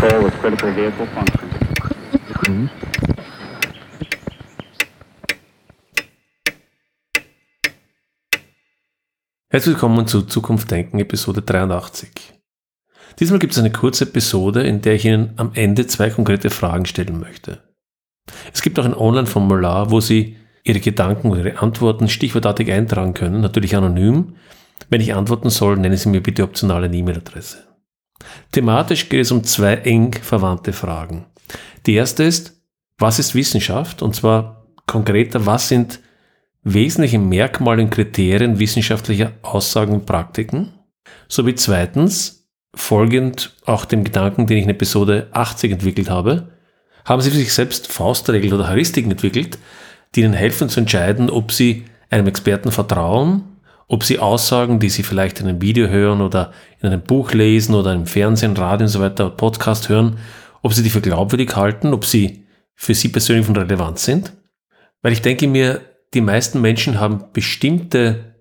4 with critical vehicle function. Herzlich willkommen zu Zukunft Denken Episode 83. Diesmal gibt es eine kurze Episode, in der ich Ihnen am Ende zwei konkrete Fragen stellen möchte. Es gibt auch ein Online-Formular, wo Sie Ihre Gedanken oder Ihre Antworten stichwortartig eintragen können, natürlich anonym. Wenn ich antworten soll, nennen Sie mir bitte optional eine E-Mail-Adresse. Thematisch geht es um zwei eng verwandte Fragen. Die erste ist, was ist Wissenschaft? Und zwar konkreter, was sind wesentliche Merkmale und Kriterien wissenschaftlicher Aussagen und Praktiken? Sowie zweitens, folgend auch dem Gedanken, den ich in Episode 80 entwickelt habe, haben Sie für sich selbst Faustregeln oder Heuristiken entwickelt, die Ihnen helfen zu entscheiden, ob Sie einem Experten vertrauen, ob Sie Aussagen, die Sie vielleicht in einem Video hören oder in einem Buch lesen oder im Fernsehen, Radio und so weiter, Podcast hören, ob Sie die für glaubwürdig halten, ob sie für Sie persönlich von Relevanz sind. Weil ich denke mir, die meisten Menschen haben bestimmte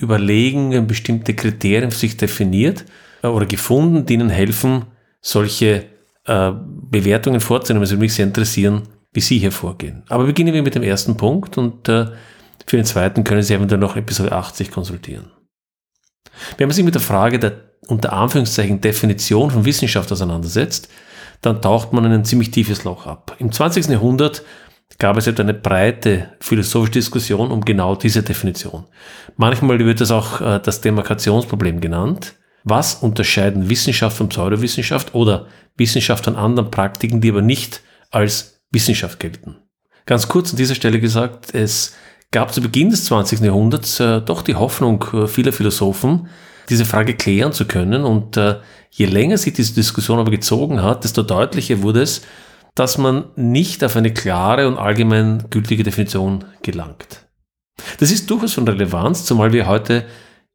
Überlegungen, bestimmte Kriterien für sich definiert äh, oder gefunden, die ihnen helfen, solche äh, Bewertungen vorzunehmen. Es würde mich sehr interessieren, wie Sie hier vorgehen. Aber beginnen wir mit dem ersten Punkt und äh, für den zweiten können Sie eventuell noch Episode 80 konsultieren. Wenn man sich mit der Frage der unter Anführungszeichen Definition von Wissenschaft auseinandersetzt, dann taucht man in ein ziemlich tiefes Loch ab. Im 20. Jahrhundert gab es eine breite philosophische Diskussion um genau diese Definition. Manchmal wird das auch äh, das Demarkationsproblem genannt. Was unterscheiden Wissenschaft von Pseudowissenschaft oder Wissenschaft von anderen Praktiken, die aber nicht als Wissenschaft gelten? Ganz kurz an dieser Stelle gesagt, es gab zu Beginn des 20. Jahrhunderts äh, doch die Hoffnung äh, vieler Philosophen, diese Frage klären zu können. Und äh, je länger sich diese Diskussion aber gezogen hat, desto deutlicher wurde es, dass man nicht auf eine klare und allgemein gültige Definition gelangt. Das ist durchaus von Relevanz, zumal wir heute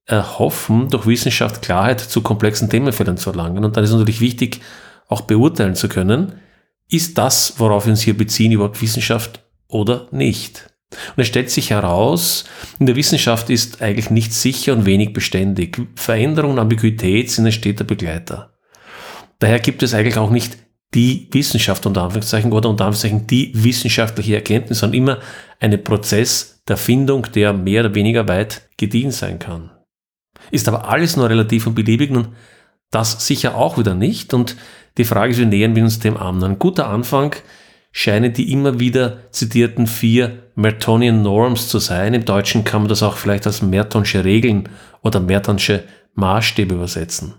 erhoffen, durch Wissenschaft Klarheit zu komplexen Themenfeldern zu erlangen. Und dann ist natürlich wichtig, auch beurteilen zu können, ist das, worauf wir uns hier beziehen, überhaupt Wissenschaft oder nicht? Und es stellt sich heraus, in der Wissenschaft ist eigentlich nichts sicher und wenig beständig. Veränderung und Ambiguität sind ein steter Begleiter. Daher gibt es eigentlich auch nicht die Wissenschaft unter Anführungszeichen oder unter Anführungszeichen die wissenschaftliche Erkenntnis, sondern immer einen Prozess der Findung, der mehr oder weniger weit gediehen sein kann. Ist aber alles nur relativ und beliebig und das sicher auch wieder nicht. Und die Frage ist, wie nähern wir uns dem an? Ein guter Anfang scheinen die immer wieder zitierten vier Mertonian Norms zu sein. Im Deutschen kann man das auch vielleicht als Mertonsche Regeln oder Mertonsche Maßstäbe übersetzen.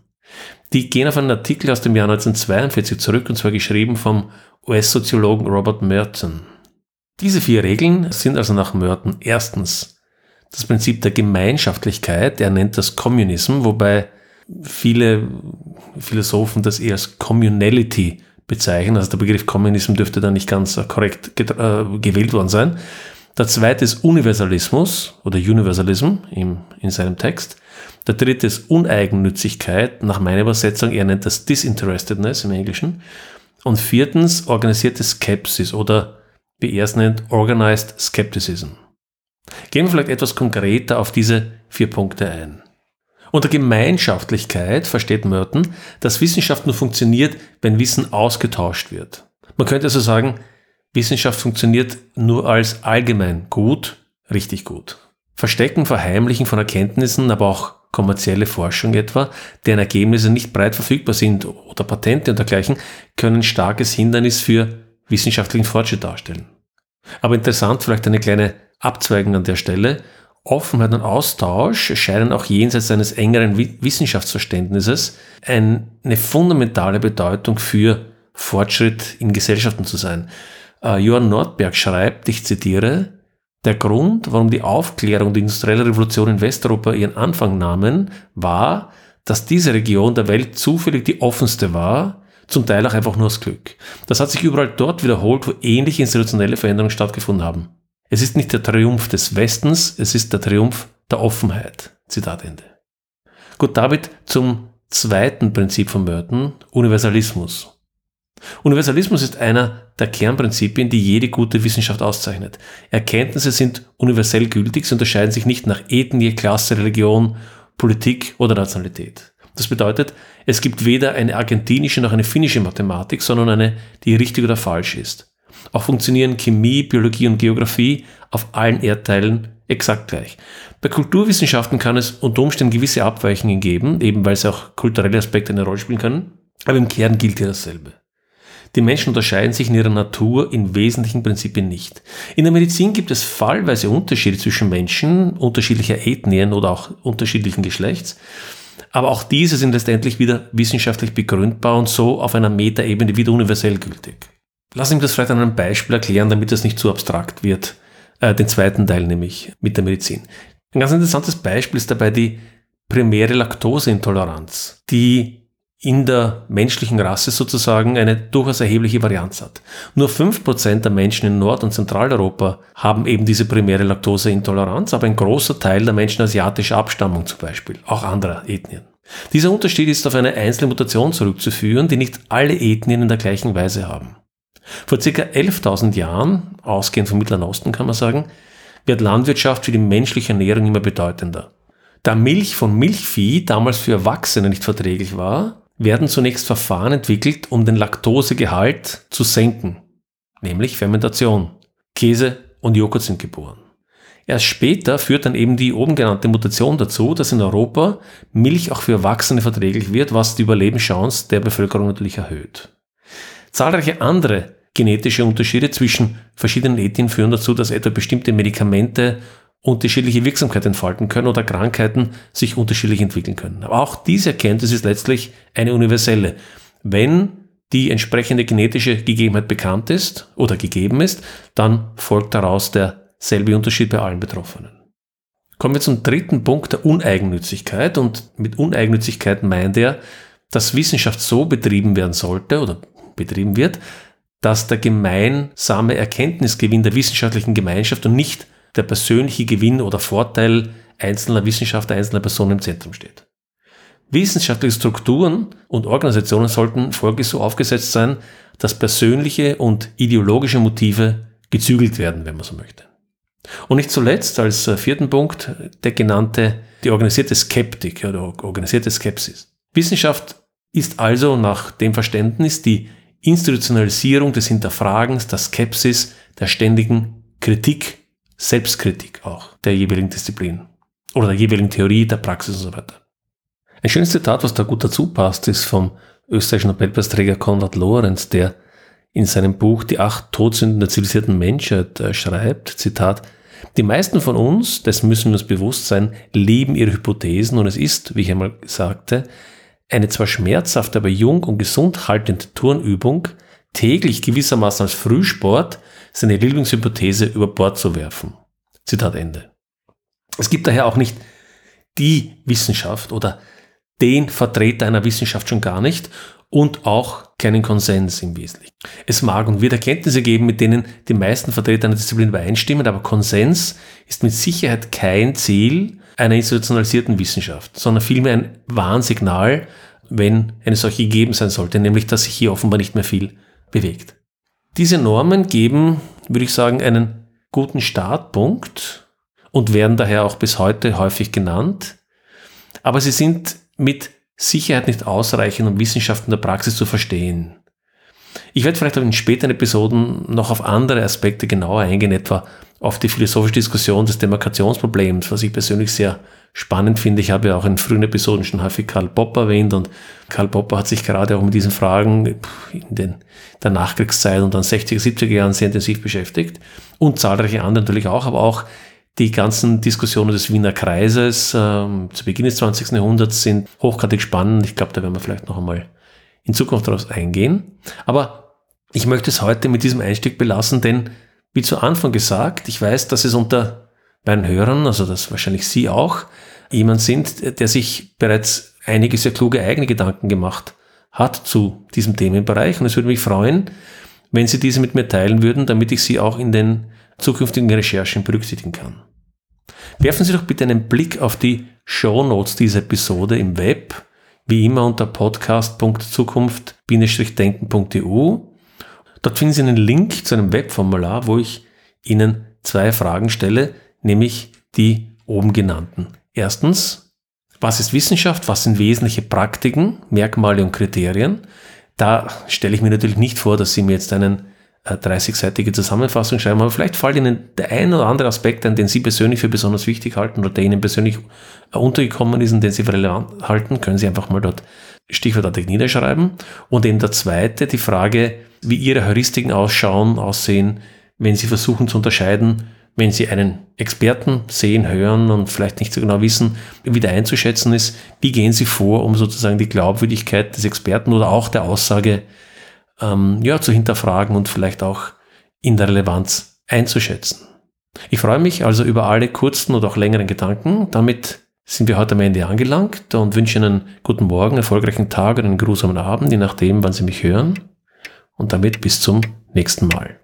Die gehen auf einen Artikel aus dem Jahr 1942 zurück und zwar geschrieben vom US-Soziologen Robert Merton. Diese vier Regeln sind also nach Merton erstens das Prinzip der Gemeinschaftlichkeit, er nennt das Communism, wobei viele Philosophen das eher als Communality bezeichnen. Also der Begriff Kommunismus dürfte da nicht ganz korrekt äh, gewählt worden sein. Der zweite ist Universalismus oder Universalism im, in seinem Text. Der dritte ist Uneigennützigkeit, nach meiner Übersetzung, er nennt das Disinterestedness im Englischen. Und viertens organisierte Skepsis oder wie er es nennt, Organized Skepticism. Gehen wir vielleicht etwas konkreter auf diese vier Punkte ein. Unter Gemeinschaftlichkeit versteht Merton, dass Wissenschaft nur funktioniert, wenn Wissen ausgetauscht wird. Man könnte also sagen, Wissenschaft funktioniert nur als allgemein gut, richtig gut. Verstecken, Verheimlichen von Erkenntnissen, aber auch kommerzielle Forschung etwa, deren Ergebnisse nicht breit verfügbar sind oder Patente und dergleichen, können starkes Hindernis für wissenschaftlichen Fortschritt darstellen. Aber interessant, vielleicht eine kleine Abzweigung an der Stelle. Offenheit und Austausch scheinen auch jenseits eines engeren Wissenschaftsverständnisses eine fundamentale Bedeutung für Fortschritt in Gesellschaften zu sein. Uh, Johann Nordberg schreibt, ich zitiere, der Grund, warum die Aufklärung und die industrielle Revolution in Westeuropa ihren Anfang nahmen, war, dass diese Region der Welt zufällig die offenste war, zum Teil auch einfach nur aus Glück. Das hat sich überall dort wiederholt, wo ähnliche institutionelle Veränderungen stattgefunden haben. Es ist nicht der Triumph des Westens, es ist der Triumph der Offenheit. Zitat Ende. Gut, damit zum zweiten Prinzip von Merton, Universalismus. Universalismus ist einer der Kernprinzipien, die jede gute Wissenschaft auszeichnet. Erkenntnisse sind universell gültig, sie unterscheiden sich nicht nach Ethnie, Klasse, Religion, Politik oder Nationalität. Das bedeutet, es gibt weder eine argentinische noch eine finnische Mathematik, sondern eine, die richtig oder falsch ist. Auch funktionieren Chemie, Biologie und Geografie auf allen Erdteilen exakt gleich. Bei Kulturwissenschaften kann es unter Umständen gewisse Abweichungen geben, eben weil sie auch kulturelle Aspekte eine Rolle spielen können, aber im Kern gilt hier dasselbe. Die Menschen unterscheiden sich in ihrer Natur in wesentlichen Prinzipien nicht. In der Medizin gibt es fallweise Unterschiede zwischen Menschen unterschiedlicher Ethnien oder auch unterschiedlichen Geschlechts. Aber auch diese sind letztendlich wieder wissenschaftlich begründbar und so auf einer Metaebene wieder universell gültig. Lass mich das vielleicht an einem Beispiel erklären, damit das nicht zu abstrakt wird. Äh, den zweiten Teil nämlich mit der Medizin. Ein ganz interessantes Beispiel ist dabei die primäre Laktoseintoleranz, die in der menschlichen Rasse sozusagen eine durchaus erhebliche Varianz hat. Nur 5% der Menschen in Nord- und Zentraleuropa haben eben diese primäre Laktoseintoleranz, aber ein großer Teil der Menschen asiatischer Abstammung zum Beispiel, auch anderer Ethnien. Dieser Unterschied ist auf eine einzelne Mutation zurückzuführen, die nicht alle Ethnien in der gleichen Weise haben. Vor circa 11.000 Jahren, ausgehend vom Mittleren Osten kann man sagen, wird Landwirtschaft für die menschliche Ernährung immer bedeutender. Da Milch von Milchvieh damals für Erwachsene nicht verträglich war, werden zunächst Verfahren entwickelt, um den Laktosegehalt zu senken, nämlich Fermentation. Käse und Joghurt sind geboren. Erst später führt dann eben die oben genannte Mutation dazu, dass in Europa Milch auch für Erwachsene verträglich wird, was die Überlebenschance der Bevölkerung natürlich erhöht. Zahlreiche andere genetische Unterschiede zwischen verschiedenen Ethnien führen dazu, dass etwa bestimmte Medikamente unterschiedliche Wirksamkeit entfalten können oder Krankheiten sich unterschiedlich entwickeln können. Aber auch diese Erkenntnis ist letztlich eine universelle. Wenn die entsprechende genetische Gegebenheit bekannt ist oder gegeben ist, dann folgt daraus derselbe Unterschied bei allen Betroffenen. Kommen wir zum dritten Punkt der Uneigennützigkeit. Und mit Uneigennützigkeit meint er, dass Wissenschaft so betrieben werden sollte oder betrieben wird, dass der gemeinsame Erkenntnisgewinn der wissenschaftlichen Gemeinschaft und nicht der persönliche Gewinn oder Vorteil einzelner Wissenschaftler, einzelner Personen im Zentrum steht. Wissenschaftliche Strukturen und Organisationen sollten folglich so aufgesetzt sein, dass persönliche und ideologische Motive gezügelt werden, wenn man so möchte. Und nicht zuletzt als äh, vierten Punkt der genannte, die organisierte Skeptik oder organisierte Skepsis. Wissenschaft ist also nach dem Verständnis die Institutionalisierung des Hinterfragens, der Skepsis, der ständigen Kritik, Selbstkritik auch der jeweiligen Disziplin oder der jeweiligen Theorie, der Praxis und so weiter. Ein schönes Zitat, was da gut dazu passt, ist vom österreichischen Nobelpreisträger Konrad Lorenz, der in seinem Buch Die acht Todsünden der zivilisierten Menschheit äh, schreibt, Zitat, die meisten von uns, das müssen wir uns bewusst sein, lieben ihre Hypothesen und es ist, wie ich einmal sagte, eine zwar schmerzhafte, aber jung und gesund haltende Turnübung, täglich gewissermaßen als Frühsport seine Lieblingshypothese über Bord zu werfen. Zitat Ende. Es gibt daher auch nicht die Wissenschaft oder den Vertreter einer Wissenschaft schon gar nicht und auch keinen Konsens im Wesentlichen. Es mag und wird Erkenntnisse geben, mit denen die meisten Vertreter einer Disziplin übereinstimmen, aber Konsens ist mit Sicherheit kein Ziel einer institutionalisierten Wissenschaft, sondern vielmehr ein Warnsignal, wenn eine solche gegeben sein sollte, nämlich dass sich hier offenbar nicht mehr viel bewegt. Diese Normen geben, würde ich sagen, einen guten Startpunkt und werden daher auch bis heute häufig genannt, aber sie sind mit Sicherheit nicht ausreichend, um Wissenschaft in der Praxis zu verstehen. Ich werde vielleicht in späteren Episoden noch auf andere Aspekte genauer eingehen, etwa auf die philosophische Diskussion des Demarkationsproblems, was ich persönlich sehr spannend finde. Ich habe ja auch in frühen Episoden schon häufig Karl Popper erwähnt und Karl Popper hat sich gerade auch mit diesen Fragen in den, der Nachkriegszeit und dann 60er, 70er Jahren sehr intensiv beschäftigt und zahlreiche andere natürlich auch, aber auch die ganzen Diskussionen des Wiener Kreises ähm, zu Beginn des 20. Jahrhunderts sind hochgradig spannend. Ich glaube, da werden wir vielleicht noch einmal in Zukunft darauf eingehen. Aber ich möchte es heute mit diesem Einstieg belassen, denn wie zu Anfang gesagt, ich weiß, dass es unter meinen Hörern, also das wahrscheinlich Sie auch, jemand sind, der sich bereits einige sehr kluge eigene Gedanken gemacht hat zu diesem Themenbereich. Und es würde mich freuen, wenn Sie diese mit mir teilen würden, damit ich sie auch in den zukünftigen Recherchen berücksichtigen kann. Werfen Sie doch bitte einen Blick auf die Show Notes dieser Episode im Web, wie immer unter podcast.zukunft-denken.eu. Dort finden Sie einen Link zu einem Webformular, wo ich Ihnen zwei Fragen stelle, nämlich die oben genannten. Erstens, Was ist Wissenschaft? Was sind wesentliche Praktiken, Merkmale und Kriterien? Da stelle ich mir natürlich nicht vor, dass Sie mir jetzt einen 30-seitige Zusammenfassung schreiben, aber vielleicht fällt Ihnen der ein oder andere Aspekt ein, den Sie persönlich für besonders wichtig halten oder der Ihnen persönlich untergekommen ist und den Sie für relevant halten, können Sie einfach mal dort stichwortartig niederschreiben. Und eben der zweite, die Frage, wie Ihre Heuristiken ausschauen, aussehen, wenn Sie versuchen zu unterscheiden, wenn Sie einen Experten sehen, hören und vielleicht nicht so genau wissen, wie der einzuschätzen ist, wie gehen Sie vor, um sozusagen die Glaubwürdigkeit des Experten oder auch der Aussage ähm, ja, zu hinterfragen und vielleicht auch in der Relevanz einzuschätzen. Ich freue mich also über alle kurzen oder auch längeren Gedanken. Damit sind wir heute am Ende angelangt und wünsche Ihnen guten Morgen, erfolgreichen Tag und einen grusamen Abend, je nachdem, wann Sie mich hören. Und damit bis zum nächsten Mal.